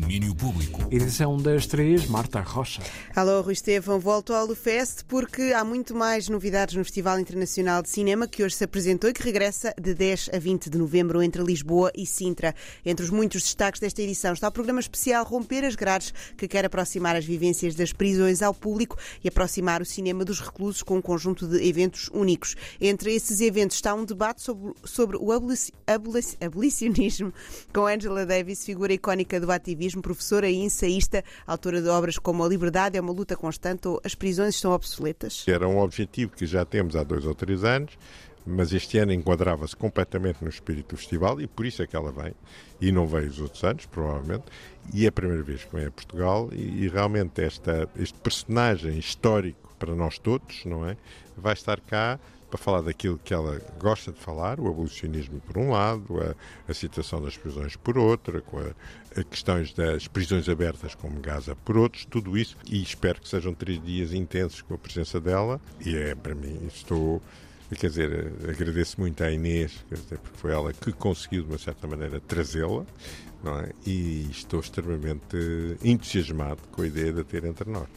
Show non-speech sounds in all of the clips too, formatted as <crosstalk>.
domínio público. Edição das três, Marta Rocha. Alô, Rui Estevão. Volto ao Lufest porque há muito mais novidades no Festival Internacional de Cinema que hoje se apresentou e que regressa de 10 a 20 de novembro entre Lisboa e Sintra. Entre os muitos destaques desta edição está o programa especial Romper as Grades, que quer aproximar as vivências das prisões ao público e aproximar o cinema dos reclusos com um conjunto de eventos únicos. Entre esses eventos está um debate sobre, sobre o <laughs> abolicionismo com Angela Davis, figura icónica do ativismo, professora e ensaísta, autora de obras como A Liberdade é uma luta constante ou As prisões estão obsoletas. Era um objetivo que já temos há dois ou três anos, mas este ano enquadrava-se completamente no espírito do festival e por isso é que ela vem. E não veio os outros anos, provavelmente. E é a primeira vez que vem a Portugal e, e realmente esta, este personagem histórico para nós todos, não é? Vai estar cá para falar daquilo que ela gosta de falar, o abolicionismo por um lado, a, a situação das prisões por outra, com a, a questões das prisões abertas como Gaza por outros, tudo isso, e espero que sejam três dias intensos com a presença dela, e é para mim, estou quer dizer, agradeço muito à Inês, dizer, porque foi ela que conseguiu, de uma certa maneira, trazê-la não é? E estou extremamente entusiasmado com a ideia de a ter entre nós.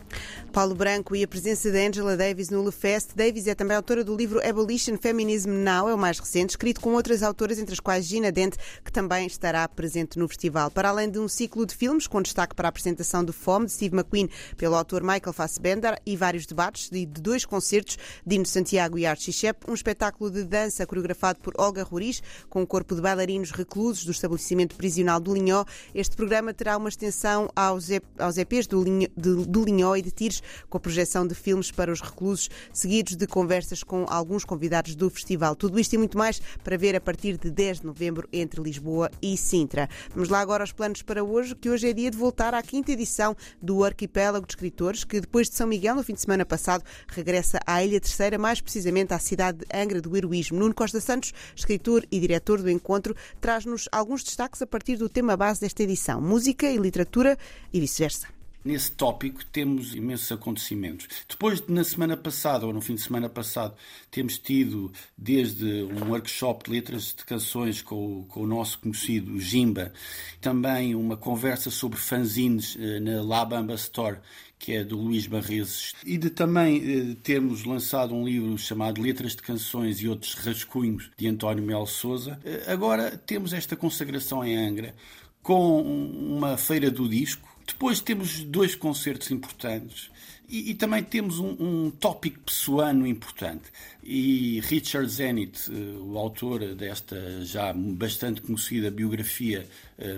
Paulo Branco e a presença de Angela Davis no Lefest. Davis é também autora do livro Abolition Feminism Now, é o mais recente, escrito com outras autoras, entre as quais Gina Dente, que também estará presente no festival. Para além de um ciclo de filmes, com destaque para a apresentação do Fome, de Steve McQueen, pelo autor Michael Fassbender, e vários debates de dois concertos, Dino Santiago e Archie Shep, um espetáculo de dança coreografado por Olga Roriz, com um corpo de bailarinos reclusos do estabelecimento prisional do Linhó. Este programa terá uma extensão aos, aos EPs do, Linho, de, do Linhó e de Tires, com a projeção de filmes para os reclusos, seguidos de conversas com alguns convidados do festival. Tudo isto e muito mais para ver a partir de 10 de novembro entre Lisboa e Sintra. Vamos lá agora aos planos para hoje, que hoje é dia de voltar à quinta edição do Arquipélago de Escritores, que depois de São Miguel, no fim de semana passado, regressa à Ilha Terceira, mais precisamente à cidade de Angra do Heroísmo. Nuno Costa Santos, escritor e diretor do encontro, traz-nos alguns destaques a partir do tema tema base desta edição: música e literatura e vice-versa. Nesse tópico temos imensos acontecimentos. Depois de, na semana passada, ou no fim de semana passado, temos tido desde um workshop de letras de canções com, com o nosso conhecido Jimba, também uma conversa sobre fanzines eh, na Labamba Store, que é do Luís Barreses, e de também eh, termos lançado um livro chamado Letras de Canções e Outros Rascunhos, de António Mel Souza. Eh, agora temos esta consagração em Angra, com uma feira do disco. Depois temos dois concertos importantes e, e também temos um, um tópico pessoano importante. E Richard Zenit, eh, o autor desta já bastante conhecida biografia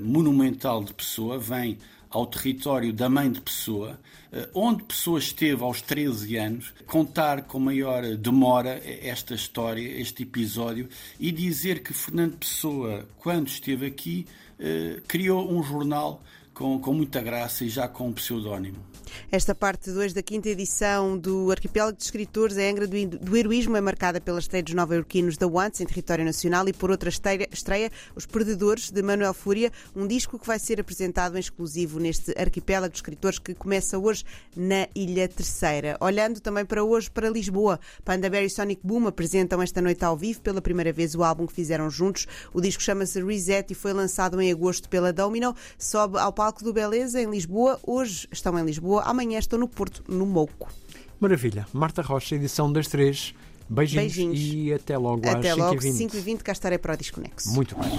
monumental de Pessoa, vem ao território da mãe de Pessoa, eh, onde Pessoa esteve aos 13 anos, contar com maior demora esta história, este episódio, e dizer que Fernando Pessoa, quando esteve aqui, eh, criou um jornal com, com muita graça e já com um pseudónimo. Esta parte 2 da quinta edição do Arquipélago de Escritores, a Angra do, do Heroísmo, é marcada pela estreia dos nova-iorquinos da Once em território nacional e por outra estreia, estreia, Os Perdedores, de Manuel Fúria, um disco que vai ser apresentado em exclusivo neste Arquipélago de Escritores que começa hoje na Ilha Terceira. Olhando também para hoje, para Lisboa, Panda Bear e Sonic Boom apresentam esta noite ao vivo pela primeira vez o álbum que fizeram juntos. O disco chama-se Reset e foi lançado em agosto pela Domino. Sobe ao palco do Beleza em Lisboa. Hoje estão em Lisboa. Amanhã estou no Porto, no Mouco. Maravilha. Marta Rocha, edição das três. Beijinhos, Beijinhos. e até logo até às logo, 5h20. 5h20, cá estarei para o Desconexo. Muito bem.